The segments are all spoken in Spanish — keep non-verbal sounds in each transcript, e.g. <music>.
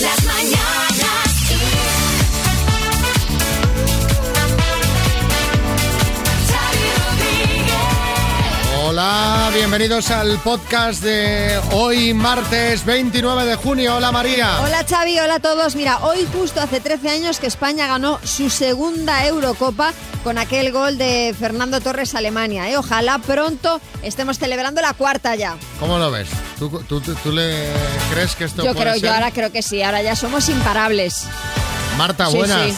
Las bienvenidos al podcast de hoy martes 29 de junio. Hola María. Hola Xavi, hola a todos. Mira, hoy justo hace 13 años que España ganó su segunda Eurocopa con aquel gol de Fernando Torres Alemania. ¿eh? Ojalá pronto estemos celebrando la cuarta ya. ¿Cómo lo ves? ¿Tú, tú- tú- tú le crees que esto Yo puede creo, ser? yo ahora creo que sí, ahora ya somos imparables. Marta, Sí, buenas. sí.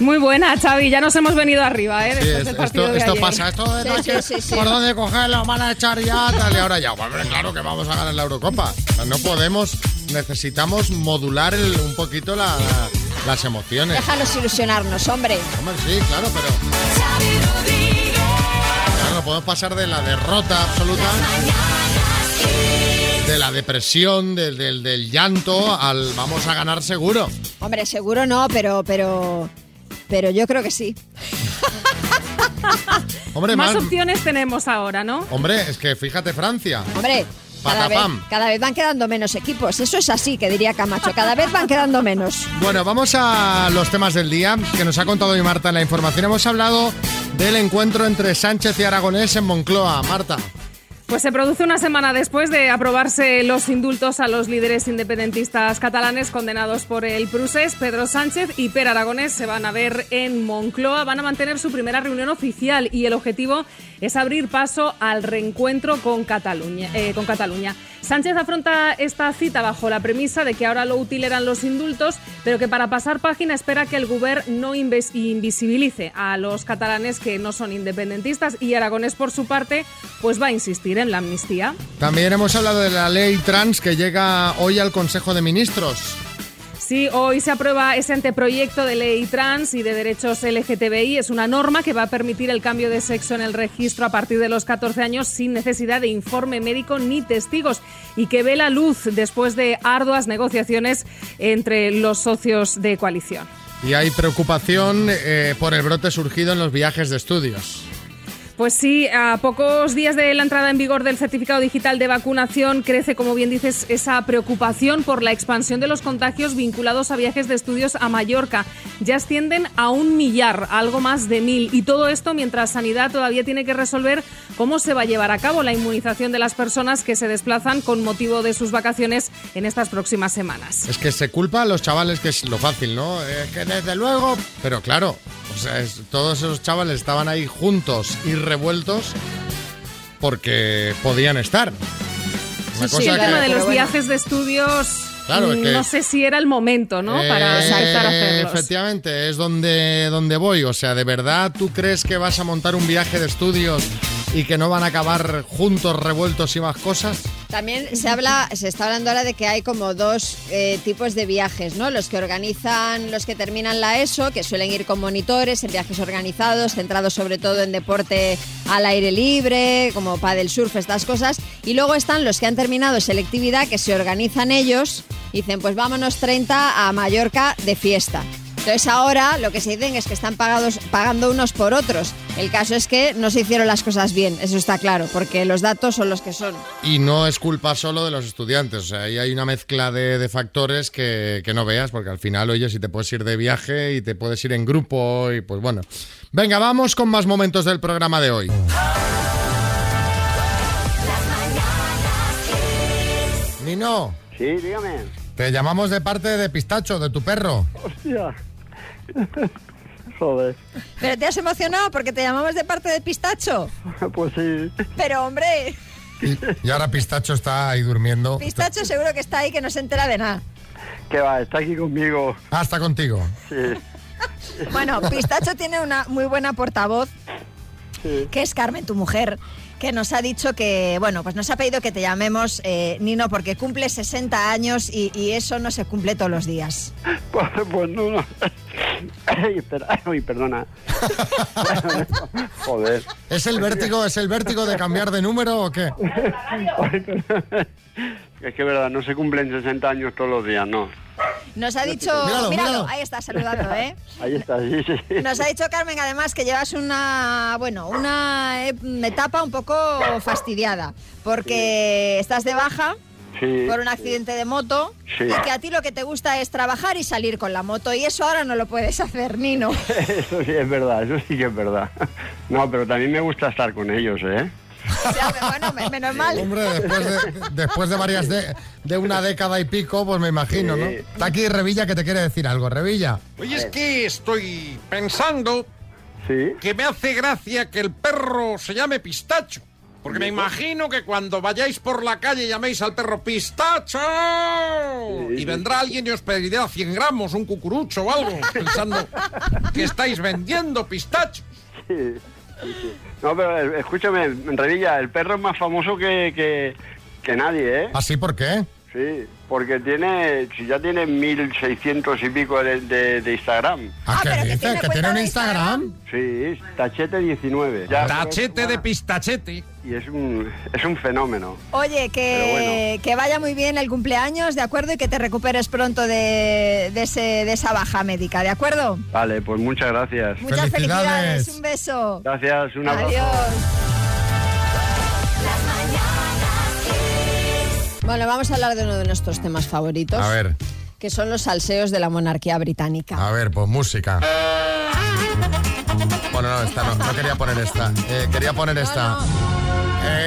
Muy buena, Xavi. Ya nos hemos venido arriba, ¿eh? Sí, Después es- del partido esto de esto ayer. pasa, esto de Sí, no sí, que- sí, sí. por dónde cogerlo, van a echar ya, tal, y ahora ya, hombre, claro que vamos a ganar la Eurocopa. No podemos, necesitamos modular el- un poquito la- las emociones. Déjanos ilusionarnos, hombre. Hombre, sí, claro, pero claro, no podemos pasar de la derrota absoluta, de la depresión, del, del- del llanto, al vamos a ganar seguro. Hombre, seguro no, pero, pero, pero yo creo que sí. <laughs> Hombre, Más más- opciones tenemos ahora, ¿no? hombre, es que fíjate Francia. Hombre, cada vez, cada vez van quedando menos equipos. Eso es así, que diría Camacho. Cada vez van quedando menos. Bueno, vamos a los temas del día que nos ha contado hoy Marta en la información. Hemos hablado del encuentro entre Sánchez y Aragonés en Moncloa. Marta. Pues se produce una semana después de aprobarse los indultos a los líderes independentistas catalanes condenados por el Prusés. Pedro Sánchez y Per Aragonés se van a ver en Moncloa. Van a mantener su primera reunión oficial y el objetivo es abrir paso al reencuentro con Cataluña. eh, con Cataluña. Sánchez afronta esta cita bajo la premisa de que ahora lo útil eran los indultos, pero que para pasar página espera que el Gobierno no invisibilice a los catalanes que no son independentistas y Aragonés, por su parte, pues va a insistir en la amnistía. También hemos hablado de la ley trans que llega hoy al Consejo de Ministros. Sí, hoy se aprueba ese anteproyecto de ley trans y de derechos LGTBI. Es una norma que va a permitir el cambio de sexo en el registro a partir de los 14 años sin necesidad de informe médico ni testigos y que ve la luz después de arduas negociaciones entre los socios de coalición. Y hay preocupación eh, por el brote surgido en los viajes de estudios. Pues sí, a pocos días de la entrada en vigor del certificado digital de vacunación crece, como bien dices, esa preocupación por la expansión de los contagios vinculados a viajes de estudios a Mallorca. Ya ascienden a un millar, algo más de mil. Y todo esto mientras Sanidad todavía tiene que resolver cómo se va a llevar a cabo la inmunización de las personas que se desplazan con motivo de sus vacaciones en estas próximas semanas. Es que se culpa a los chavales, que es lo fácil, ¿no? Es que desde luego... Pero claro, todos esos chavales estaban ahí juntos y revueltos porque podían estar. Una Sí, cosa sí, el que- tema de los bueno. viajes de estudios, Claro, es que- no sé si era el momento, ¿no? Para Eh, empezar a hacerlos. Efectivamente, es donde, donde voy. O sea, ¿de verdad tú crees que vas a montar un viaje de estudios y que no van a acabar juntos, revueltos y más cosas? También se habla, se está hablando ahora de que hay como dos eh, tipos de viajes, ¿no? Los que organizan, los que terminan la ESO, que suelen ir con monitores en viajes organizados, centrados sobre todo en deporte al aire libre, como paddle surf, estas cosas. Y luego están los que han terminado selectividad, que se organizan ellos, dicen, pues vámonos 30 a Mallorca de fiesta. Entonces ahora lo que se dicen es que están pagados, pagando unos por otros. El caso es que no se hicieron las cosas bien, eso está claro, porque los datos son los que son. Y no es culpa solo de los estudiantes. O sea, ahí hay una mezcla de, de factores que, que no veas, porque al final, oye, si te puedes ir de viaje y te puedes ir en grupo y pues bueno. Venga, vamos con más momentos del programa de hoy. Nino, Sí, dígame. te llamamos de parte de Pistacho, de tu perro. Hostia. <laughs> Joder. Pero te has emocionado porque te llamamos de parte de Pistacho. <laughs> Pues sí. Pero hombre, Y, y ahora Pistacho está ahí durmiendo. Pistacho seguro que está ahí que no se entera de nada. Que va, está aquí conmigo. Ah, está contigo. Sí. Bueno, Pistacho tiene una muy buena portavoz, Sí. que es Carmen, tu mujer, que nos ha dicho que, bueno, pues nos ha pedido que te llamemos eh, Nino porque cumple 60 años y, y eso no se cumple todos los días. <laughs> Pues, pues no, no. <laughs> Ay, espera. Uy, perdona. <laughs> Joder. ¿Es el vértigo, es el vértigo de cambiar de número o qué? Ay. Es que es verdad, no se cumplen 60 años todos los días, no. Nos ha dicho, Míralo, míralo, míralo. ahí está saludando, ¿eh? <laughs> Ahí está, sí, sí. Nos ha dicho Carmen además que llevas una, bueno, una etapa un poco fastidiada, porque estás de baja Sí. por un accidente de moto Sí. y que a ti lo que te gusta es trabajar y salir con la moto y eso ahora no lo puedes hacer, Nino. <laughs> Eso sí es verdad, eso sí que es verdad. No, pero también me gusta estar con ellos, ¿eh? O sea, bueno, me- menos mal. Hombre, después de, después de varias de, de una década y pico, pues me imagino, ¿no? Está aquí Revilla que te quiere decir algo, Revilla. Oye, es que estoy pensando Sí. que me hace gracia que el perro se llame Pistacho. Porque me imagino que cuando vayáis por la calle llaméis al perro Pistacho y vendrá alguien y os pedirá 100 gramos, un cucurucho o algo, pensando que estáis vendiendo pistachos. No, pero eh, escúchame, en Revilla, el perro es más famoso que, que, que nadie, ¿eh? ¿Así por qué? Sí, porque tiene, si ya tiene 1600 y pico de, de- de Instagram. ¿A Ah, qué pero que dices? tiene ¿Que tiene un Instagram? Sí, Tachete19. Ya, Tachete de pistachete. Y es un, es un fenómeno. Oye, que, que vaya muy bien el cumpleaños, ¿de acuerdo? Y que te recuperes pronto de, de ese, de esa baja médica, ¿de acuerdo? Vale, pues muchas gracias. Muchas Felicidades. felicidades, un beso. Gracias, un abrazo. Adiós. Bueno, vamos a hablar de uno de nuestros temas favoritos. A ver, Que son los salseos de la monarquía británica. a ver, pues música. Bueno, no, esta no, no quería poner esta. Eh, quería poner esta.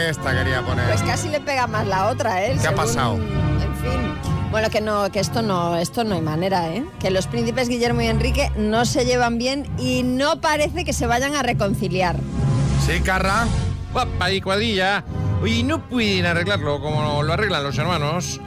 Esta quería poner. Pues casi le pega más la otra, ¿eh? ¿Qué ha pasado? En fin. Bueno, que no, que esto no, esto no hay manera, ¿eh? Que los príncipes Guillermo y Enrique no se llevan bien y no parece que se vayan a reconciliar. Sí, Carra. Guapa y cuadrilla. Oye, no pueden arreglarlo como lo arreglan los hermanos.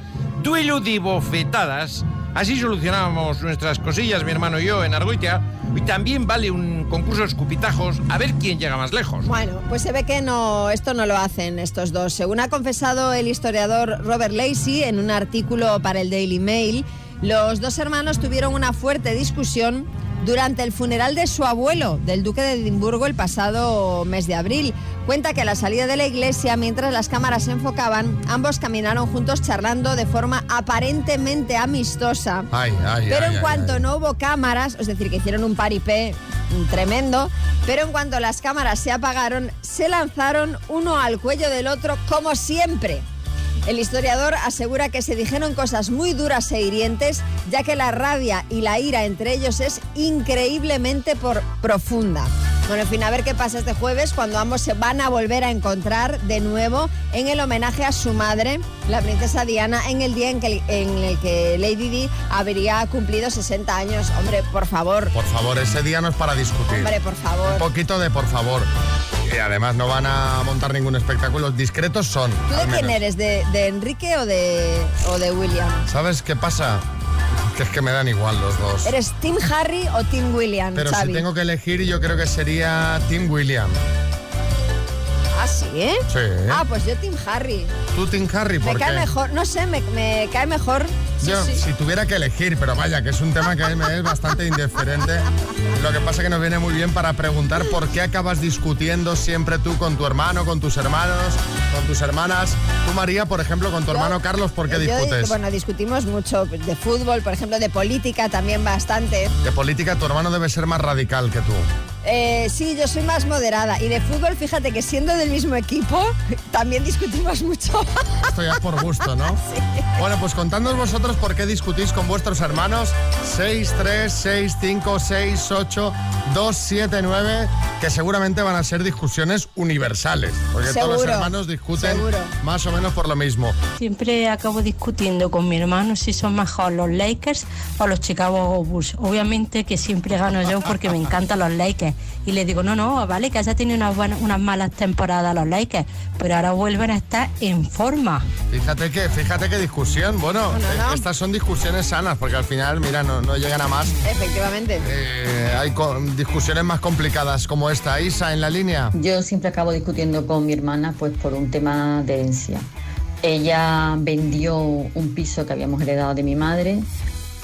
Duelo de bofetadas. Así solucionábamos nuestras cosillas, mi hermano y yo, en Argoitia. Y también vale un concurso de escupitajos a ver quién llega más lejos. Bueno, pues se ve que no, esto no lo hacen estos dos. Según ha confesado el historiador Robert Lacey en un artículo para el Daily Mail, los dos hermanos tuvieron una fuerte discusión durante el funeral de su abuelo, del duque de Edimburgo, el pasado mes de abril. Cuenta que a la salida de la iglesia, mientras las cámaras se enfocaban, ambos caminaron juntos charlando de forma aparentemente amistosa. Ay, ay, Pero ay, en cuanto no hubo cámaras, es decir, que hicieron un paripé mm, tremendo, pero en cuanto las cámaras se apagaron, se lanzaron uno al cuello del otro como siempre. El historiador asegura que se dijeron cosas muy duras e hirientes, ya que la rabia y la ira entre ellos es increíblemente por profunda. Bueno, en fin, a ver qué pasa este jueves cuando ambos se van a volver a encontrar de nuevo en el homenaje a su madre, la princesa Diana, en el día en, que, en el que Lady Di habría cumplido 60 años. Hombre, por favor, Por favor, ese día no es para discutir. hombre, por favor. Un poquito de por favor. Y además no van a montar ningún espectáculo. Discretos son. ¿Tú de quién eres? ¿De, de Enrique o de, o de William? ¿Sabes qué pasa? Que es que me dan igual los dos. ¿Eres Team Harry o Team William, Pero Xavi? si tengo que elegir, yo creo que sería Tim William. Ah, ¿sí? ¿eh? Sí. Ah, pues yo Team Harry. ¿Tú, Tim Harry? Me ¿Por cae qué? mejor, no sé, me, me cae mejor. Sí, Yo, sí. si tuviera que elegir, pero vaya, que es un tema que a mí me es bastante <laughs> indiferente. Lo que pasa que nos viene muy bien para preguntar por qué acabas discutiendo siempre tú con tu hermano, con tus hermanos, con tus hermanas. Tú, María, por ejemplo, con tu Yo- hermano Carlos, ¿por qué yo, discutes? Bueno, discutimos mucho de fútbol, por ejemplo, de política también bastante. De política, tu hermano debe ser más radical que tú. Eh, sí, yo soy más moderada. Y de fútbol, fíjate que siendo del mismo equipo, <laughs> también discutimos mucho. Esto ya es por gusto, ¿no? <laughs> Bueno, pues contadnos vosotros por qué discutís con vuestros hermanos. 6, 3, 6, 5, 6, 8, 2, 7, 9, que seguramente van a ser discusiones universales. Porque todos los Seguro, hermanos discuten seguro. más o menos por lo mismo. Siempre acabo discutiendo con mi hermano si son mejor los Lakers o los Chicago Bulls. Obviamente que siempre gano yo porque me encantan los Lakers. Y le digo, no, no, vale, que haya tenido unas, buenas- unas malas temporadas los Lakers, pero ahora vuelven a estar en forma. Fíjate que, fíjate qué discusión. Bueno, No, no, no. Estas son discusiones sanas, porque al final, mira, no, no llegan a más. Efectivamente. Eh, hay discusiones más complicadas como esta. Isa, en la línea. Yo siempre acabo discutiendo con mi hermana pues por un tema de herencia. Ella vendió un piso que habíamos heredado de mi madre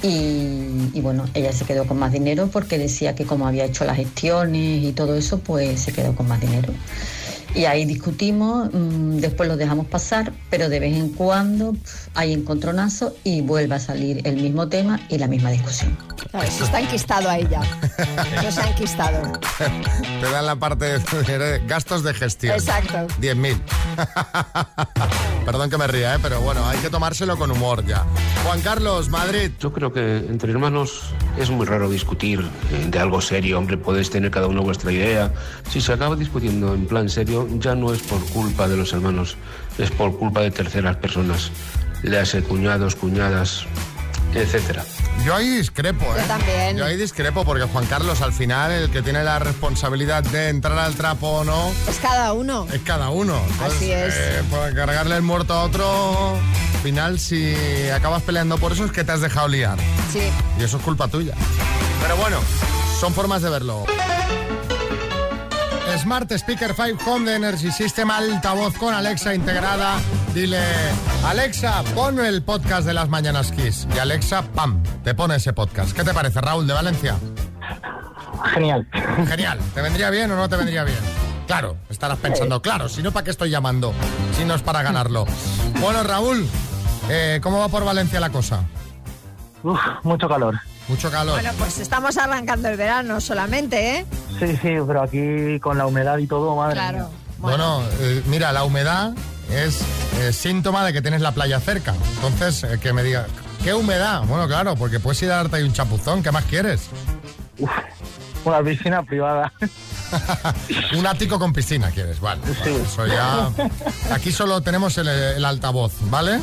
y, y, bueno, ella se quedó con más dinero porque decía que como había hecho las gestiones y todo eso, pues se quedó con más dinero. Y ahí discutimos, mm, después lo dejamos pasar, pero de vez en cuando hay encontronazos y vuelve a salir el mismo tema y la misma discusión. Claro, eso está enquistado ahí ya. Eso se ha enquistado. Te dan la parte de gastos de gestión. Exacto. 10.000. <laughs> Perdón que me ría, ¿eh? pero bueno, hay que tomárselo con humor ya. Juan Carlos, Madrid. Yo creo que entre hermanos es muy raro discutir eh, de algo serio. Hombre, podéis tener cada uno vuestra idea. Si se acaba discutiendo en plan serio, ya no es por culpa de los hermanos, es por culpa de terceras personas. Le hace cuñados, cuñadas, etcétera. Yo ahí discrepo, ¿eh? Yo también. Yo ahí discrepo porque Juan Carlos, al final, el que tiene la responsabilidad de entrar al trapo o no, Es cada uno. es cada uno. Así es. eh, por cargarle el muerto a otro, al final, si acabas peleando por eso, es que te has dejado liar. Sí. Y eso es culpa tuya. Pero bueno, son formas de verlo. Smart Speaker 5 Home de Energy System, altavoz con Alexa integrada. Dile, Alexa, pon el podcast de las Mañanas Kiss. Y Alexa, pam, te pone ese podcast. ¿Qué te parece, Raúl de Valencia? Genial. Genial. ¿Te vendría bien o no te vendría bien? Claro, estarás pensando, claro, si no, ¿para qué estoy llamando? Si no es para ganarlo. Bueno, Raúl, eh, ¿cómo va por Valencia la cosa? Uf, mucho calor. Mucho calor. Bueno, pues estamos arrancando el verano solamente, ¿eh? Sí, sí, pero aquí con la humedad y todo, madre Claro. mía. Bueno, eh, mira, la humedad es eh, síntoma de que tienes la playa cerca. Entonces, eh, que me diga, ¿qué humedad? Bueno, claro, porque puedes ir a darte ahí un chapuzón, ¿qué más quieres? Uf, una piscina privada. <laughs> un ático con piscina quieres, vale. Sí. vale, Eso ya. Aquí solo tenemos el, el altavoz, ¿vale?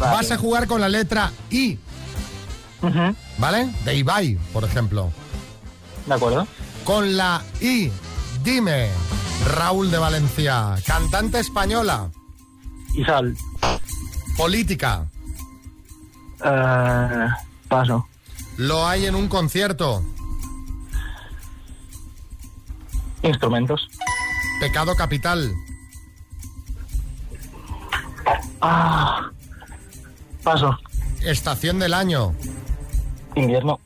Vale. Vas a jugar con la letra I, ¿vale? De Ibai, por ejemplo. De acuerdo. Con la I, dime, Raúl de Valencia, cantante española, Y sal. política, Eh, paso. lo hay en un concierto, Instrumentos. pecado capital, Ah, paso. estación del año, Invierno.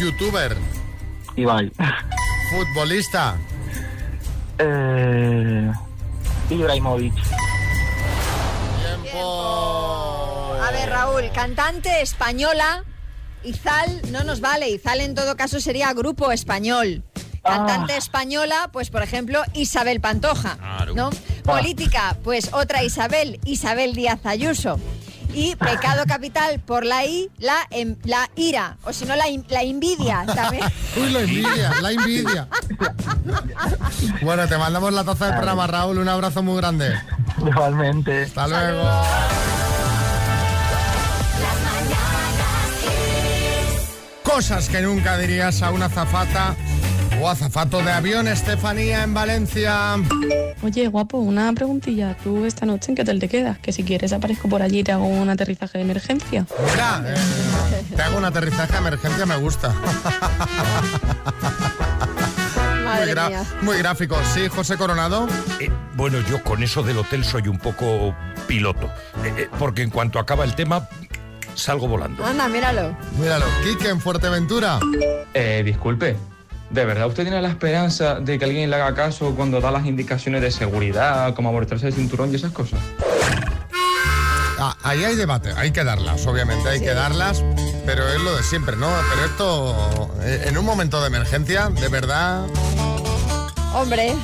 youtuber, Ibai. futbolista, Eh, Ibrahimovic. tiempo. A ver, Raúl, cantante española. Izal no nos vale. Izal en todo caso sería grupo español. Cantante Ah. española, pues por ejemplo, Isabel Pantoja. Claro. ¿no? Política, pues otra Isabel, Isabel Díaz Ayuso. Y pecado capital por la I, la, em- la ira, o si no, la, in- la envidia también. <laughs> Uy, la envidia, la envidia. Bueno, te mandamos la taza del programa, Raúl. Un abrazo muy grande. Igualmente. Hasta luego. Las mañanas Kiss. Cosas que nunca dirías a una azafata o azafato de avión, Estefanía, en Valencia. Oye, guapo, una preguntilla. ¿Tú esta noche en qué hotel te quedas? Que si quieres aparezco por allí y te hago un aterrizaje de emergencia. Mira, eh, te hago un aterrizaje de emergencia, me gusta. muy, gra- gráfico. Sí, José Coronado. Eh, bueno, yo con eso del hotel soy un poco piloto, Eh, eh, porque en cuanto acaba el tema, salgo volando. Anda, míralo. Míralo, Quique en Fuerteventura. Eh, disculpe, ¿de verdad usted tiene la esperanza de que alguien le haga caso cuando da las indicaciones de seguridad, como abortarse el cinturón y esas cosas? Ah, ahí hay debate, hay que darlas, obviamente, hay que darlas, pero es lo de siempre, ¿no? Pero esto, eh, en un momento de emergencia, de verdad, Hombre,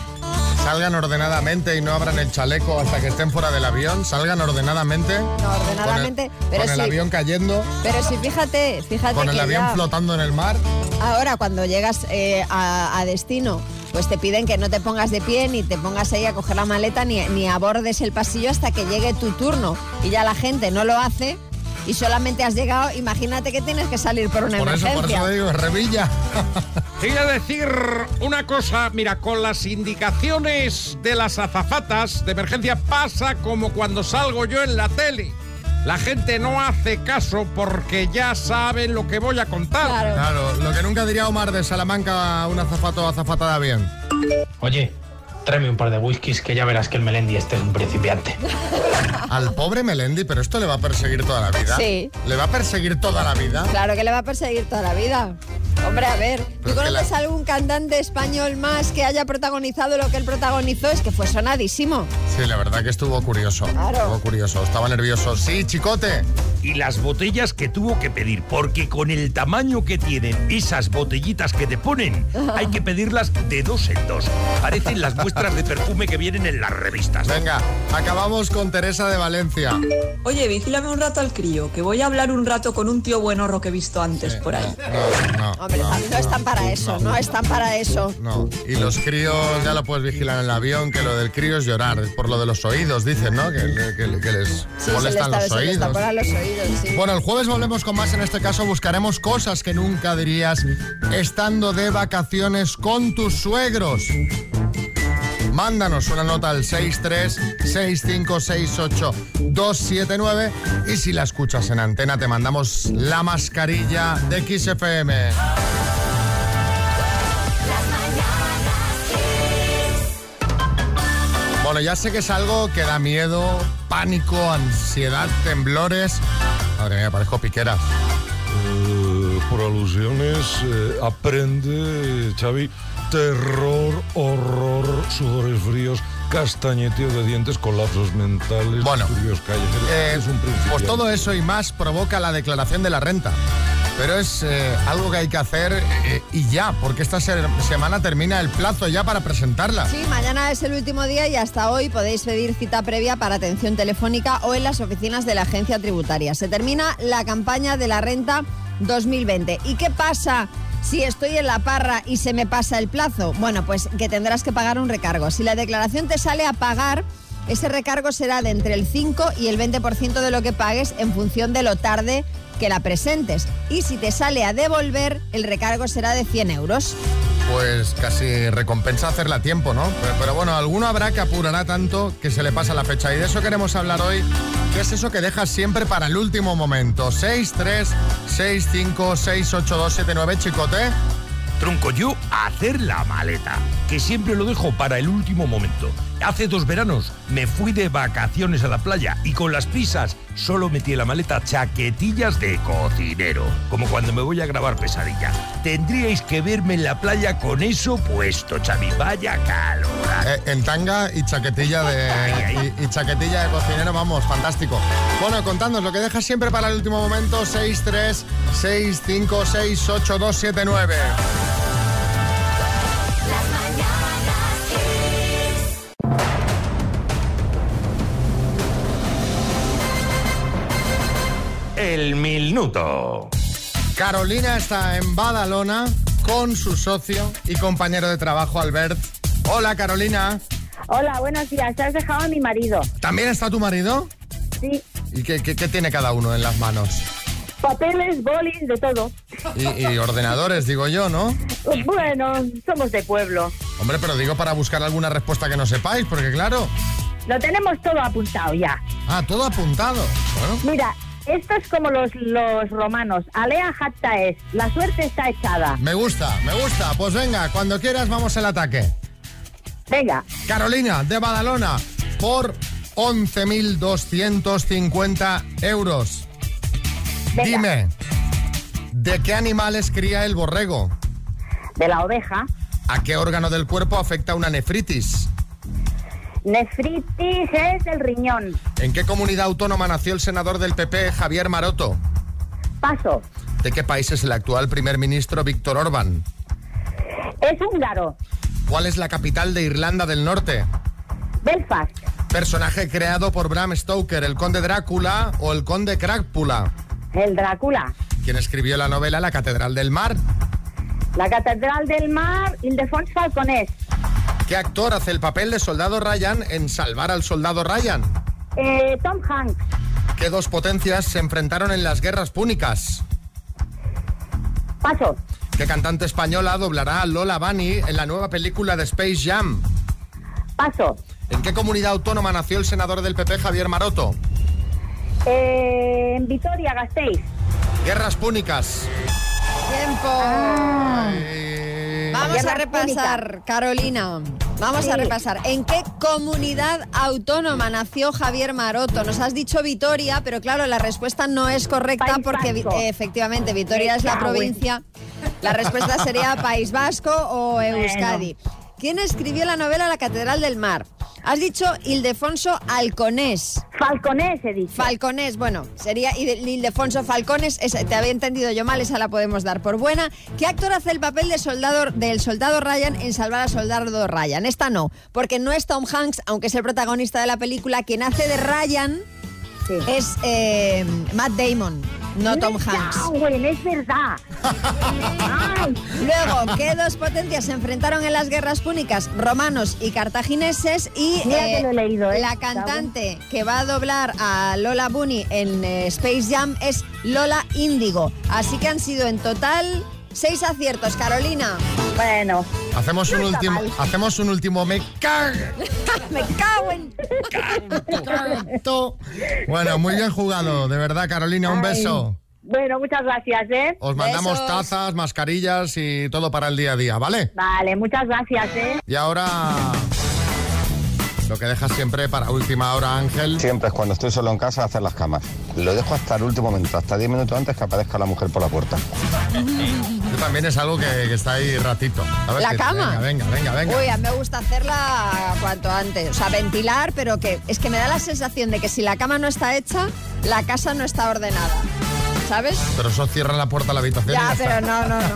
salgan ordenadamente y no abran el chaleco hasta que estén fuera del avión, salgan ordenadamente. no, ordenadamente. Con el, pero con el sí, avión cayendo, pero sí, fíjate, fíjate con el que avión ya- flotando en el mar. Ahora, cuando llegas eh, a, a destino, pues te piden que no te pongas de pie, ni te pongas ahí a coger la maleta, ni, ni abordes el pasillo hasta que llegue tu turno. Y ya la gente no lo hace y solamente has llegado, imagínate que tienes que salir por una Por eso, por eso digo, revilla. <laughs> Te voy a decir una cosa, mira, con las indicaciones de las azafatas de emergencia pasa como cuando salgo yo en la tele. La gente no hace caso porque ya saben lo que voy a contar. Claro. Claro, lo que nunca diría Omar de Salamanca a un azafato o azafata avión. Oye, tráeme un par de whiskies que ya verás que el Melendi este es un principiante. <laughs> Al pobre Melendi, pero esto le va a perseguir toda la vida. Sí. Le va a perseguir toda la vida. Claro que le va a perseguir toda la vida. Hombre, a ver, ¿tú conoces la- algún cantante español más que haya protagonizado lo que él protagonizó? Es que fue sonadísimo. Sí, la verdad que estuvo curioso. Claro. Estuvo curioso, estaba nervioso. Sí, chicote. Y las botellas que tuvo que pedir, porque con el tamaño que tienen esas botellitas que te ponen, <laughs> hay que pedirlas de dos en dos. Parecen las muestras de perfume que vienen en las revistas. Venga, acabamos con Teresa de Valencia. Oye, vigílame un rato al crío, que voy a hablar un rato con un tío buenorro que he visto antes por ahí. No, no, Hombre, no, no, están para eso, no. están para eso. no. Y los críos ya lo puedes vigilar en el avión, que lo del crío es llorar, por lo de los oídos, dicen, ¿no? Que, que- que les Sí, les, molestan está, los les oídos. los oídos, sí. Bueno, el jueves volvemos con más. En este caso buscaremos cosas que nunca dirías estando de vacaciones con tus suegros. Mándanos una nota al 636568279 y si la escuchas en antena te mandamos la mascarilla de XFM. Bueno, ya sé que es algo que da miedo, pánico, ansiedad, temblores. Madre mía, parezco piqueras. Eh, por alusiones, eh, aprende, Xavi, terror, horror, sudores fríos, castañeteo de dientes, colapsos mentales, Bueno. Eh, es un principio. pues todo eso y más provoca la declaración de la renta. Pero es eh, algo que hay que hacer eh, y ya, porque esta se- semana termina el plazo ya para presentarla. Sí, mañana es el último día y hasta hoy podéis pedir cita previa para atención telefónica o en las oficinas de la agencia tributaria. Se termina la campaña de la renta 2020. ¿Y qué pasa? Si estoy en la parra y se me pasa el plazo, bueno, pues que tendrás que pagar un recargo. Si la declaración te sale a pagar, ese recargo será de entre el 5 y el 20% de lo que pagues en función de lo tarde que la presentes. Y si te sale a devolver, el recargo será de 100 euros. Pues casi recompensa hacerla a tiempo, ¿no? Pero, bueno, alguno habrá que apurará tanto que se le pasa la fecha. Y de eso queremos hablar hoy. ¿Qué es eso que dejas siempre para el último momento? 6, 3, 6, 5, 6, 8, 2, 7, 9, chicote. Tronco yo hacer la maleta, que siempre lo dejo para el último momento. Hace dos veranos me fui de vacaciones a la playa y con las prisas solo metí en la maleta chaquetillas de cocinero, como cuando me voy a grabar pesadilla. Tendríais que verme en la playa con eso puesto, Xavi. Vaya calor. Eh, en tanga y chaquetilla de y, y chaquetilla de cocinero, vamos, fantástico. Bueno, contadnos lo que dejas siempre para el último momento, 6, 3, 6, 5, 6, 8, 2, 7, 9. El minuto. Carolina está en Badalona con su socio y compañero de trabajo, Albert. Hola, Carolina. Hola, buenos días. Te has dejado a mi marido. ¿También está tu marido? Sí. ¿Y qué, qué- qué tiene cada uno en las manos? Papeles, bolis, de todo. Y, y ordenadores, digo yo, ¿no? <laughs> Bueno, somos de pueblo. Hombre, pero digo para buscar alguna respuesta que no sepáis, porque claro. Lo tenemos todo apuntado ya. Ah, todo apuntado. Bueno, Mira, esto es como los, los romanos. Alea jacta es. La suerte está echada. me gusta, me gusta. Pues venga, cuando quieras vamos al ataque. Venga. Carolina, de Badalona, por 11.250 euros. Dime, ¿de qué animales cría el borrego? De la oveja. ¿A qué órgano del cuerpo afecta una nefritis? Nefritis es el riñón. ¿En qué comunidad autónoma nació el senador del PP, Javier Maroto? Paso. ¿De qué país es el actual primer ministro Víctor Orbán? Es húngaro. ¿Cuál es la capital de Irlanda del Norte? Belfast. Personaje creado por Bram Stoker, el conde Drácula o el conde Crápula. El Drácula. ¿Quién escribió la novela La Catedral del Mar? La Catedral del Mar, Ildefons Falconés. ¿Qué actor hace el papel de soldado Ryan en Salvar al soldado Ryan? Eh, Tom Hanks. ¿Qué dos potencias se enfrentaron en las guerras púnicas? Paso. ¿Qué cantante española doblará a Lola Bunny en la nueva película de Space Jam? Paso. ¿En qué comunidad autónoma nació el senador del PP Javier Maroto? Eh, en Vitoria, Gasteiz. Guerras púnicas. Tiempo. Vamos a repasar, Carolina. Vamos a repasar. ¿En qué comunidad autónoma nació Javier Maroto? Nos has dicho Vitoria, pero claro, la respuesta no es correcta País porque eh, efectivamente Vitoria es la provincia La respuesta sería País Vasco o Euskadi. ¿Quién escribió la novela La Catedral del Mar? Has dicho Ildefonso Alconés. Falconés, he dicho. Falconés, bueno, sería Ildefonso Falcones, te había entendido yo mal, esa la podemos dar por buena. ¿Qué actor hace el papel de soldado, del soldado Ryan en Salvar al Soldado Ryan? Esta no, porque no es Tom Hanks, aunque es el protagonista de la película, quien hace de Ryan es eh, Matt Damon, no Tom Hanks. Bueno, es verdad. <laughs> Luego, ¿qué dos potencias se enfrentaron en las guerras púnicas? Romanos y cartagineses. Y que lo he leído, ¿eh? la cantante que va a doblar a Lola Bunny en eh, Space Jam es Lola Índigo. Así que han sido en total seis aciertos, Carolina. Bueno. Hacemos un último, mal. hacemos un último me cago. <laughs> Me cago en... Bueno, muy bien jugado, de verdad, Carolina, un Ay. beso. Bueno, muchas gracias, ¿eh? Os mandamos Besos. tazas, mascarillas y todo para el día a día, ¿vale? Vale, muchas gracias, ¿eh? Y ahora lo que dejas siempre para última hora, Ángel. Siempre es cuando estoy solo en casa hacer las camas. Lo dejo hasta el último momento, hasta 10 minutos antes que aparezca la mujer por la puerta. <laughs> También es algo que, que está ahí ratito. ¿sabes? La Que- cama. Venga, venga, venga. venga. Uy, a mí me gusta hacerla cuanto antes. O sea, ventilar, pero que es que me da la sensación de que si la cama no está hecha, la casa no está ordenada. ¿Sabes? Pero eso cierra la puerta a la habitación. y Ya, ya pero está. no, no, no,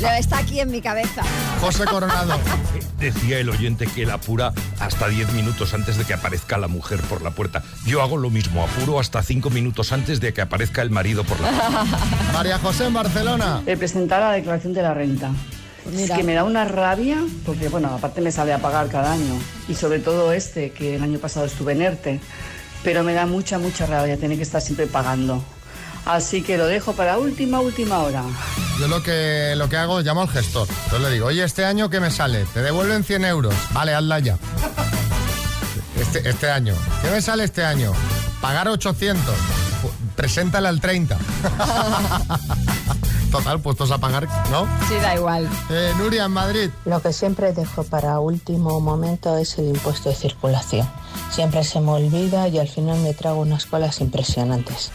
no. <laughs> Está aquí en mi cabeza. José Coronado. <laughs> Decía el oyente que él apura hasta 10 minutos antes de que aparezca la mujer por la puerta. Yo hago lo mismo, apuro hasta 5 minutos antes de que aparezca el marido por la puerta. <laughs> María José en Barcelona. De presentar la declaración de la renta. Mira. Es que me da una rabia, porque bueno, aparte me sale a pagar cada año. Y sobre todo este, que el año pasado estuve en ERTE. Pero me da mucha, mucha rabia tener que estar siempre pagando. Así que lo dejo para última, última hora. Yo lo que, lo que hago es llamo al gestor. Entonces le digo, oye, ¿este año qué me sale? Te devuelven 100 euros. Vale, hazla ya. Este, este año. ¿Qué me sale este año? Pagar 800. Pu- Preséntale al 30. <laughs> Total, puestos a pagar, ¿no? Sí, da igual. Eh, Nuria, en Madrid. Lo que siempre dejo para último momento es el impuesto de circulación. Siempre se me olvida y al final me trago unas colas impresionantes.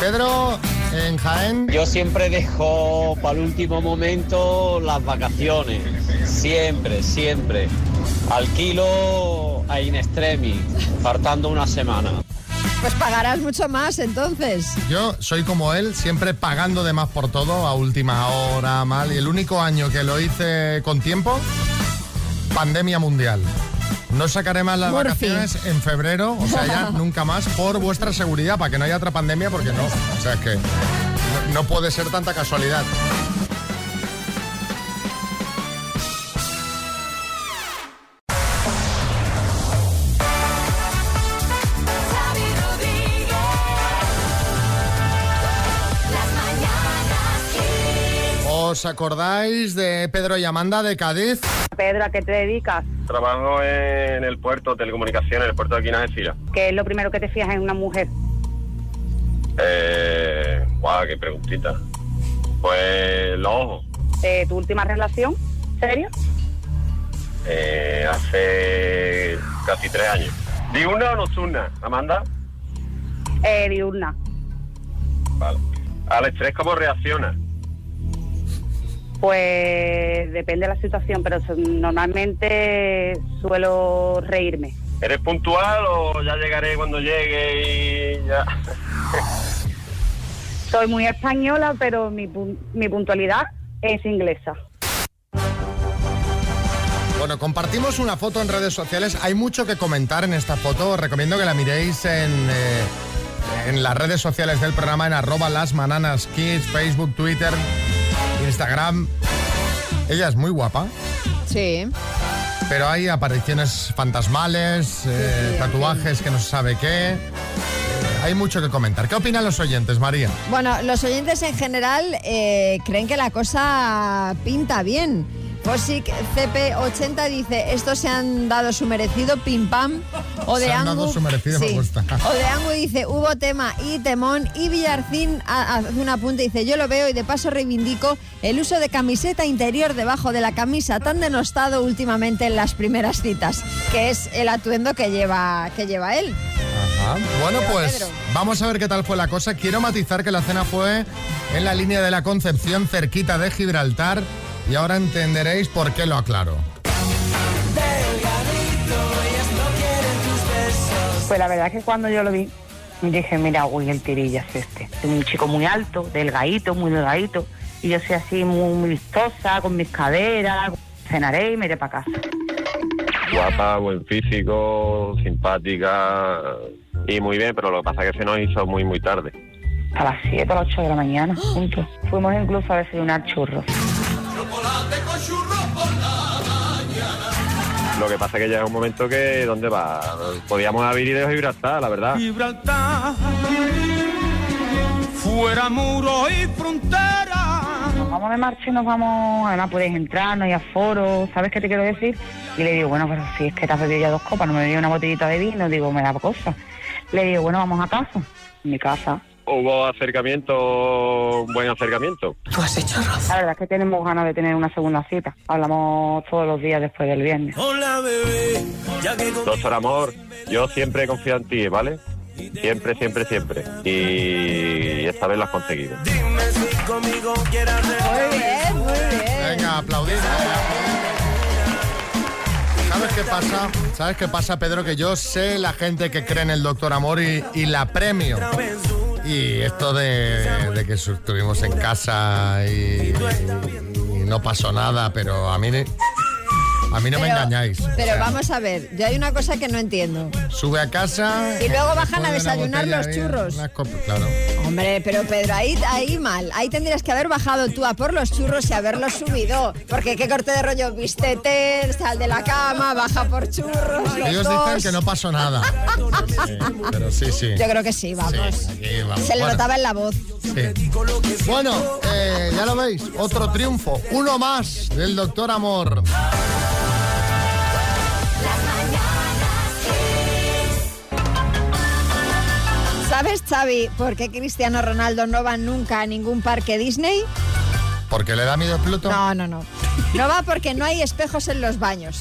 Pedro, en Jaén. Yo siempre dejo para el último momento las vacaciones. Siempre, siempre. Alquilo a in extremis, faltando una semana. Pues pagarás mucho más entonces. Yo soy como él, siempre pagando de más por todo, a última hora, mal. Y el único año que lo hice con tiempo, pandemia mundial. No sacaré más las Murphy. vacaciones en febrero, o sea, ya <laughs> nunca más, por vuestra seguridad, para que no haya otra pandemia, porque no. O sea, es que no, no puede ser tanta casualidad. ¿Os acordáis de Pedro y Amanda de Cádiz? Pedro, ¿a qué te dedicas? Trabajo en el puerto, telecomunicaciones, en el puerto de aquí en Algeciras. ¿Qué es lo primero que te fijas en una mujer? Eh, guau, qué preguntita. Pues los ojos. Eh, ¿Tu última relación? ¿Serio? Eh, hace casi tres años. ¿Diurna o nocturna, Amanda? Eh, diurna. Vale. ¿Al estrés cómo reacciona? Pues depende de la situación, pero normalmente suelo reírme. ¿Eres puntual o ya llegaré cuando llegue y ya? <laughs> Soy muy española, pero mi, pun- mi puntualidad es inglesa. Bueno, compartimos una foto en redes sociales. Hay mucho que comentar en esta foto. Os recomiendo que la miréis en, eh, en las redes sociales del programa, en arroba las bananas kids, Facebook, Twitter, Instagram. Ella es muy guapa, Sí. pero hay apariciones fantasmales, eh, tatuajes que no se sabe qué. Eh, hay mucho que comentar. ¿Qué opinan los oyentes, María? Bueno, los oyentes en general eh, creen que la cosa pinta bien. Fosic CP80 dice, estos se han dado su merecido, pim pam. O de Se han Angu, dado su merecido, me gusta. O de Angu dice, hubo tema y temón. Y Villarcín ha- hace un apunte y dice, yo lo veo y de paso reivindico el uso de camiseta interior debajo de la camisa tan denostado últimamente en las primeras citas, que es el atuendo que lleva, que lleva él. Ajá. Bueno, pues Pedro. vamos a ver qué tal fue la cosa. Quiero matizar que la cena fue en la línea de la Concepción, cerquita de Gibraltar, y ahora entenderéis por qué lo aclaro. Pues la verdad es que cuando yo lo vi, dije, mira, uy, el tirilla es este. Es un chico muy alto, delgadito, muy delgadito. Y yo soy así muy, muy vistosa, con mis caderas. Cenaré y me iré para casa. Guapa, buen físico, simpática y muy bien, pero lo que pasa es que se nos hizo muy, muy tarde. A las 7 o las 8 de la mañana, juntos. Fuimos incluso a desayunar churros. Lo que pasa es que ya es un momento que, ¿dónde va? Podíamos haber ido a Gibraltar, la verdad. Gibraltar, fuera muro y frontera. Nos vamos de marcha y nos vamos, además puedes entrar, no hay aforo, ¿sabes qué te quiero decir? Y le digo, bueno, pero si es que te has bebido ya dos copas, no me bebí una botellita de vino, digo, me da cosa. Le digo, bueno, vamos a casa. En mi casa. Hubo acercamiento, un buen acercamiento. ¿Tú has hecho La verdad es que tenemos ganas de tener una segunda cita. Hablamos todos los días después del viernes. Hola bebé, ya que Doctor Amor, yo siempre he confiado en ti, ¿vale? Siempre, siempre, siempre. Y esta vez lo has conseguido. dime si conmigo quieres Muy bien, muy bien. Venga, aplaudir. ¿Sabes qué pasa? ¿Sabes qué pasa, Pedro? Que yo sé la gente que cree en el doctor Amor y, y la premio. Y esto de, que estuvimos en casa y, y no pasó nada, pero a mí, a mí no me Pero- engañáis. O Pero sea, vamos a ver, yo hay una cosa que no entiendo. Sube a casa. Y luego bajan a desayunar los churros. claro. Hombre, pero Pedro, ahí, ahí mal. Ahí tendrías que haber bajado tú a por los churros y haberlos subido. Porque qué corte de rollo, vístete, sal de la cama, baja por churros. los Ellos dos. dicen que no pasó nada. <laughs> Sí, pero sí, sí. Yo creo que sí, vamos. Sí, aquí vamos. Se le Bueno. notaba en la voz. Sí. Bueno, eh, ya lo veis, otro triunfo, uno más del Doctor Amor. ¿Sabes, Xavi, por qué Cristiano Ronaldo no va nunca a ningún parque Disney? ¿Porque le da miedo Pluto? No, no, no. No va porque no hay espejos en los baños.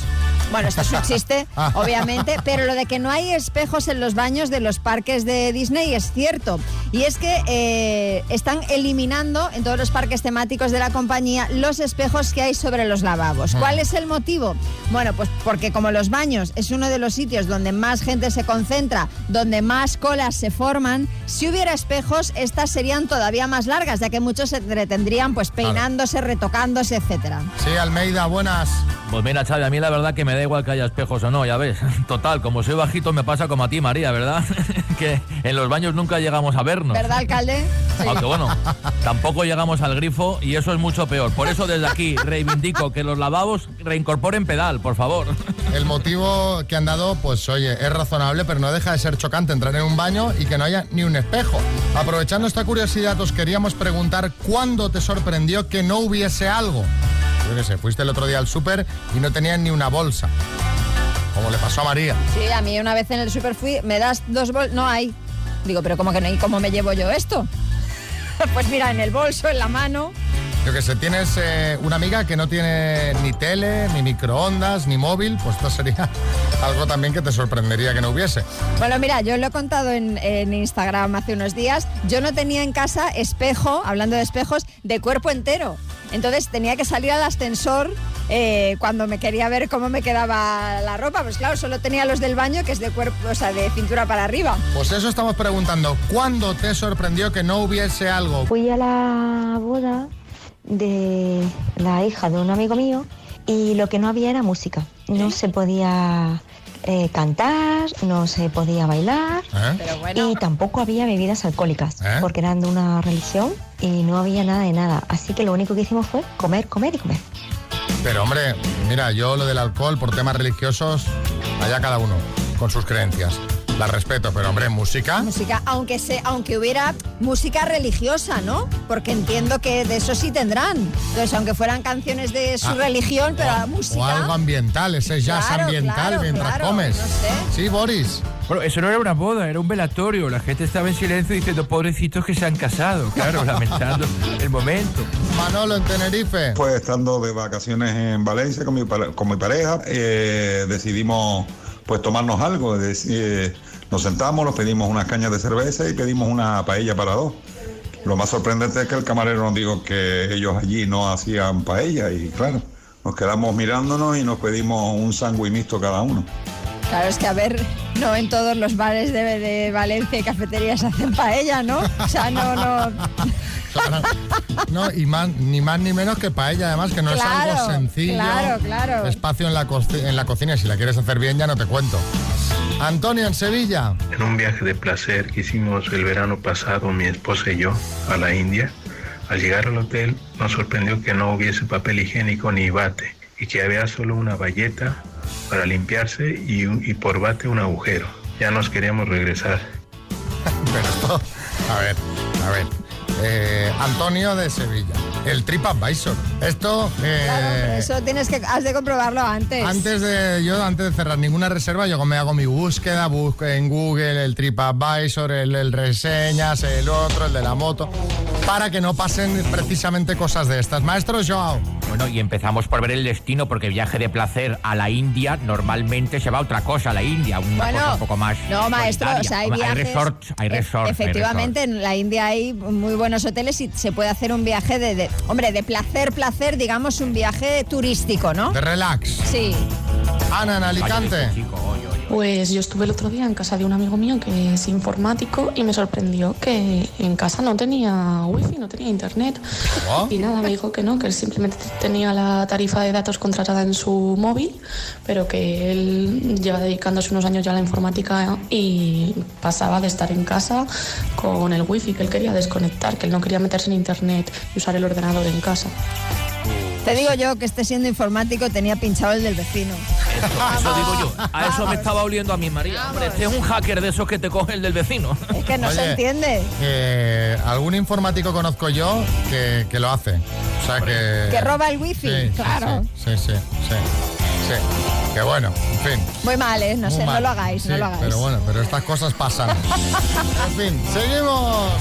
Bueno, esto es un chiste, obviamente, pero lo de que no hay espejos en los baños de los parques de Disney es cierto. Y es que eh, están eliminando en todos los parques temáticos de la compañía los espejos que hay sobre los lavabos. Mm. ¿Cuál es el motivo? Bueno, pues porque como los baños es uno de los sitios donde más gente se concentra, donde más colas se forman, si hubiera espejos, estas serían todavía más largas, ya que muchos se entretendrían pues peinándose, retocándose, etcétera. Sí, Almeida, buenas. Pues mira, Xavi, a mí la verdad que me da igual que haya espejos o no, ya ves. <laughs> Total, como soy bajito me pasa como a ti, María, ¿verdad? <laughs> que en los baños nunca llegamos a vernos. ¿Verdad, alcalde? <laughs> Sí. Aunque bueno, tampoco llegamos al grifo y eso es mucho peor. Por eso desde aquí reivindico que los lavabos reincorporen pedal, por favor. El motivo que han dado, pues oye, es razonable, pero no deja de ser chocante entrar en un baño y que no haya ni un espejo. Aprovechando esta curiosidad, os queríamos preguntar cuándo te sorprendió que no hubiese algo. Yo qué sé, fuiste el otro día al súper y no tenían ni una bolsa. Como le pasó a María. Sí, a mí una vez en el super fui, me das dos bolsas, no hay. Digo, pero ¿cómo que no hay? ¿Cómo me llevo yo esto? <laughs> pues mira, en el bolso, en la mano. Yo que sé, tienes eh, una amiga que no tiene ni tele, ni microondas, ni móvil, pues esto sería <laughs> algo también que te sorprendería que no hubiese. Bueno, mira, yo lo he contado en, en Instagram hace unos días. Yo no tenía en casa espejo, hablando de espejos, de cuerpo entero. Entonces tenía que salir al ascensor eh, cuando me quería ver cómo me quedaba la ropa. Pues claro, solo tenía los del baño, que es de cuerpo, o sea, de cintura para arriba. Pues eso estamos preguntando. ¿Cuándo te sorprendió que no hubiese algo? Fui a la boda de la hija de un amigo mío y lo que no había era música. No se podía eh, cantar, no se podía bailar y tampoco había bebidas alcohólicas ¿Eh? porque eran de una religión y no había nada de nada. Así que lo único que hicimos fue comer, comer y comer. Pero hombre, mira, yo lo del alcohol por temas religiosos, allá cada uno, con sus creencias. La respeto, pero hombre, música. Música, aunque se, aunque hubiera música religiosa, ¿no? Porque entiendo que de eso sí tendrán. Entonces, aunque fueran canciones de su Ah, religión, pero la O música. algo ambiental, ese jazz Claro, ambiental claro, mientras claro, comes. no sé. Sí, Boris. Bueno, eso no era una boda, era un velatorio. La gente estaba en silencio diciendo, pobrecitos que se han casado. Claro, <laughs> lamentando el momento. Manolo en Tenerife. Pues estando de vacaciones en Valencia con mi, con mi pareja, eh, decidimos pues tomarnos algo. Eh, nos sentamos, nos pedimos unas cañas de cerveza y pedimos una paella para dos. Lo más sorprendente es que el camarero nos dijo que ellos allí no hacían paella y claro, nos quedamos mirándonos y nos pedimos un sándwich mixto cada uno. Claro, es que a ver, no en todos los bares de, de Valencia y cafeterías hacen paella, ¿no? O sea, no, no. Claro. No, y más, ni más ni menos que paella, además, que no es algo sencillo. claro, claro. Espacio en la, en la cocina, y si la quieres hacer bien, ya no te cuento. Antonio, en Sevilla. En un viaje de placer que hicimos el verano pasado mi esposa y yo a la India, al llegar al hotel nos sorprendió que no hubiese papel higiénico ni bate y que había solo una valleta para limpiarse y, un- y por bate un agujero. Ya nos queríamos regresar. <laughs> Pero esto, a ver, a ver. Eh, Antonio de Sevilla, el TripAdvisor. Esto, eh, Claro, pero eso tienes que, has de comprobarlo antes. antes de yo antes de cerrar ninguna reserva, yo me hago mi búsqueda, busco en Google el TripAdvisor, el, el reseñas, el otro, el de la moto, para que no pasen precisamente cosas de estas. Maestro Joao. Bueno, y empezamos por ver el destino, porque viaje de placer a la India normalmente se va a otra cosa, a la India, una Bueno, cosa un poco más. No, maestro, o sea, hay viajes. resorts, hay E- resorts. hay Efectivamente, en la India hay muy buenos hoteles y se puede hacer un viaje de, de- hombre, de placer, placer, digamos, un viaje turístico, ¿no? De relax. Sí. Ana, en Alicante. Pues yo estuve el otro día en casa de un amigo mío que es informático y me sorprendió que en casa no tenía wifi, no tenía internet. Y nada, me dijo que no, que él simplemente tenía la tarifa de datos contratada en su móvil, pero que él lleva dedicándose unos años ya a la informática y pasaba de estar en casa con el wifi, que él quería desconectar, que él no quería meterse en internet y usar el ordenador en casa. Te digo yo que este siendo informático tenía pinchado el del vecino. Eso digo yo. A eso me estaba oliendo a mi María. Hombre, este es un hacker de esos que te coge el del vecino. Es que no se entiende. que algún informático conozco yo que, que lo hace. O sea que. Que roba el wifi, Sí, claro. Sí, sí, sí. sí, sí. Que bueno, en fin. Muy mal, ¿eh? No muy sé, mal. no lo hagáis, no lo hagáis. Pero bueno, pero estas cosas pasan. en fin, seguimos.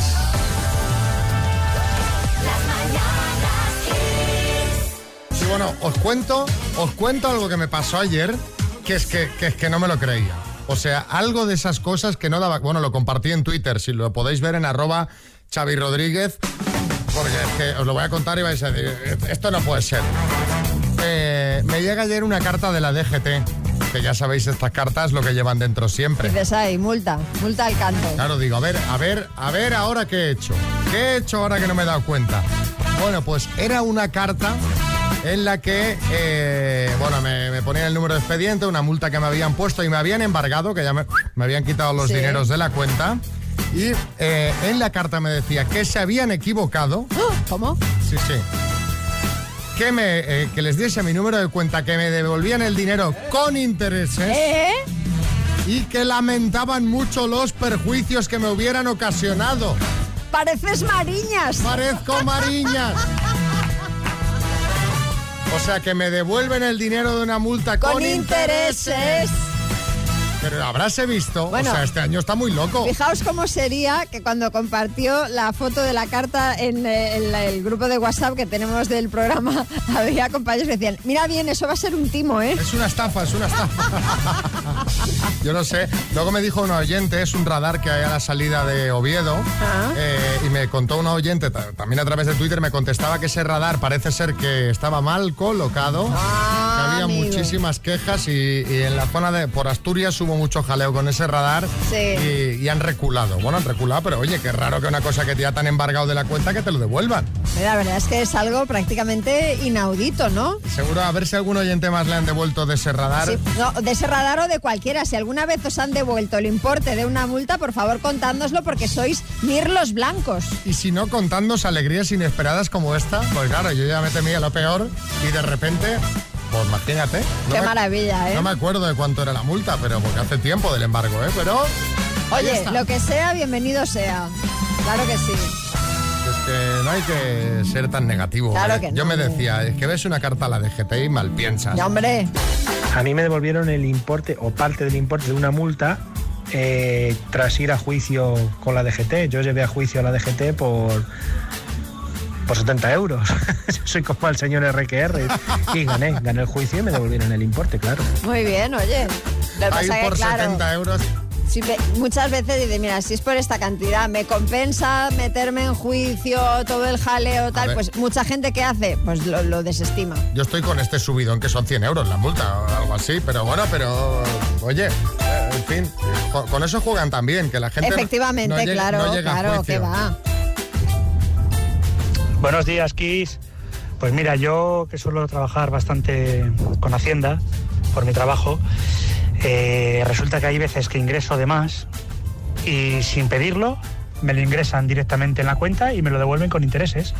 Bueno, os cuento, os cuento algo que me pasó ayer, que es que, que es que no me lo creía. O sea, algo de esas cosas que no daba. Bueno, lo compartí en Twitter, si lo podéis ver en arroba Xavi Rodríguez, porque es que os lo voy a contar y vais a decir, esto no puede ser. Eh, me llega ayer una carta de la DGT, que ya sabéis estas cartas lo que llevan dentro siempre. Dices ahí, multa, multa al canto. Claro, digo, a ver, a ver, a ver ahora qué he hecho. ¿Qué he hecho ahora que no me he dado cuenta? Bueno, pues era una carta en la que, eh, bueno, me, me ponían el número de expediente, una multa que me habían puesto y me habían embargado, que ya me, me habían quitado los Sí. dineros de la cuenta. Y eh, en la carta me decía que se habían equivocado. <gasps> ¿Cómo? Sí, sí. Que, me, eh, que les diese mi número de cuenta, que me devolvían el dinero con intereses. ¿Eh? Y que lamentaban mucho los perjuicios que me hubieran ocasionado. Pareces Mariñas. Parezco Mariñas. <laughs> O sea, que me devuelven el dinero de una multa con, Con intereses. Pero habráse visto. Bueno. o sea, este año está muy loco. Fijaos cómo sería que cuando compartió la foto de la carta en, eh, en la- el grupo de WhatsApp que tenemos del programa, <laughs> había compañeros que decían, mira bien, eso va a ser un timo, ¿eh? Es una estafa, es una estafa. <laughs> Yo no sé. Luego me dijo un oyente, es un radar que hay a la salida de Oviedo. eh, y me contó un oyente, ta- también a través de Twitter, me contestaba que ese radar parece ser que estaba mal colocado. que había amigo. muchísimas quejas y, y en la zona de por Asturias hubo mucho jaleo con ese radar Sí. y, y han reculado. Bueno, han reculado, pero oye, qué raro que una cosa que te ha tan embargado de la cuenta que te lo devuelvan. La verdad es que es algo prácticamente inaudito, ¿no? Seguro a ver si algún oyente más le han devuelto de ese radar. Sí, no, de ese radar o de cualquiera. Si alguna vez os han devuelto el importe de una multa, por favor contándoslo porque sois mirlos blancos. Y si no, contándos alegrías inesperadas como esta, pues claro, yo ya me temía lo peor y de repente, pues imagínate. no Qué me- maravilla, ¿eh? No me acuerdo de cuánto era la multa, pero porque hace tiempo del embargo, ¿eh? Pero Oye, lo que sea, bienvenido sea. Claro que sí. es que no hay que ser tan negativo. Claro ¿eh? que Yo no. me decía, es que ves una carta a la DGT y mal piensas. Ya, hombre. A mí me devolvieron el importe o parte del importe de una multa eh, tras ir a juicio con la DGT. Yo llevé a juicio a la DGT por, por 70 euros. <laughs> Yo soy como el señor RQR y gané, gané el juicio y me devolvieron el importe, claro. Muy bien, oye. Lo que Ahí pasa que, por claro, 70 euros. Muchas veces dice, mira, si es por esta cantidad, me compensa meterme en juicio, todo el jaleo, tal. Pues mucha gente que hace, pues lo, lo desestima. Yo estoy con este subidón que son 100 euros la multa o algo así, pero bueno, pero oye, eh, en fin, con eso juegan también, que la gente Efectivamente, no claro, no llega a claro, que va. Buenos días, Kiss. Pues mira, yo que suelo trabajar bastante con Hacienda por mi trabajo, eh, resulta que hay veces que ingreso de más y sin pedirlo me lo ingresan directamente en la cuenta y me lo devuelven con intereses.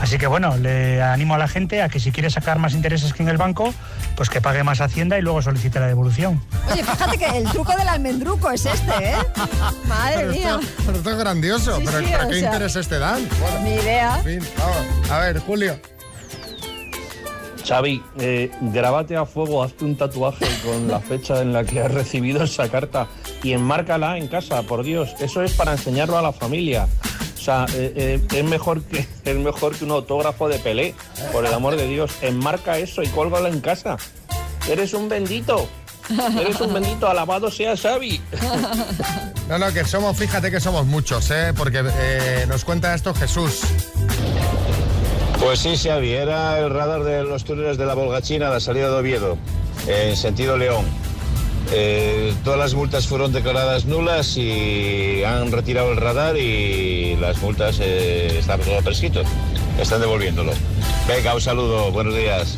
Así que bueno, le animo a la gente a que si quiere sacar más intereses que en el banco, pues que pague más Hacienda y luego solicite la devolución. Oye, fíjate que el truco del almendruco es este, ¿eh? Madre Pero mía. esto, pero esto es grandioso, Sí, pero, sí, pero ¿qué sea, intereses te dan? Bueno, Ni idea. en fin, vamos. A ver, Julio. Xavi, eh, grábate a fuego, hazte un tatuaje con la fecha en la que has recibido esa carta y enmárcala en casa, por Dios. Eso es para enseñarlo a la familia. O sea, eh, eh, es, mejor que, <laughs> es mejor que un autógrafo de Pelé, por el amor de Dios. Enmarca eso y cólgalo en casa. Eres un bendito. Eres un bendito, alabado sea Xavi. <laughs> No, no, que somos, fíjate que somos muchos, ¿eh? Porque eh, nos cuenta esto Jesús. Pues sí, Xavi, era el radar de los túneles de la Volgachina a la salida de Oviedo, en sentido León. Eh, todas las multas fueron declaradas nulas y han retirado el radar y las multas eh, están todo prescrito. Están devolviéndolo. Venga, un saludo, buenos días.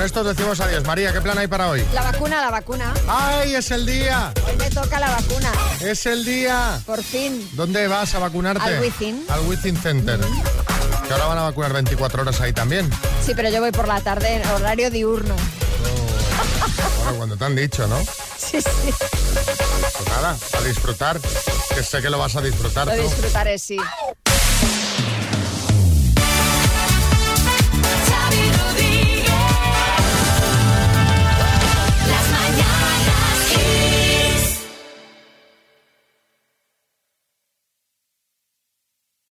Con esto os decimos adiós. María, ¿qué plan hay para hoy? La vacuna, la vacuna. ¡Ay, es el día! Hoy me toca la vacuna. ¡Es el día! Por fin. ¿Dónde vas a vacunarte? Al Wizzing. Al Wizzing Center. Que ahora van a vacunar 24 horas ahí también. Sí, pero yo voy por la tarde en horario diurno. Bueno, cuando te han dicho, ¿no? <laughs> Sí, sí. Pues nada, a disfrutar. Que sé que lo vas a disfrutar Lo tú. disfrutaré, sí.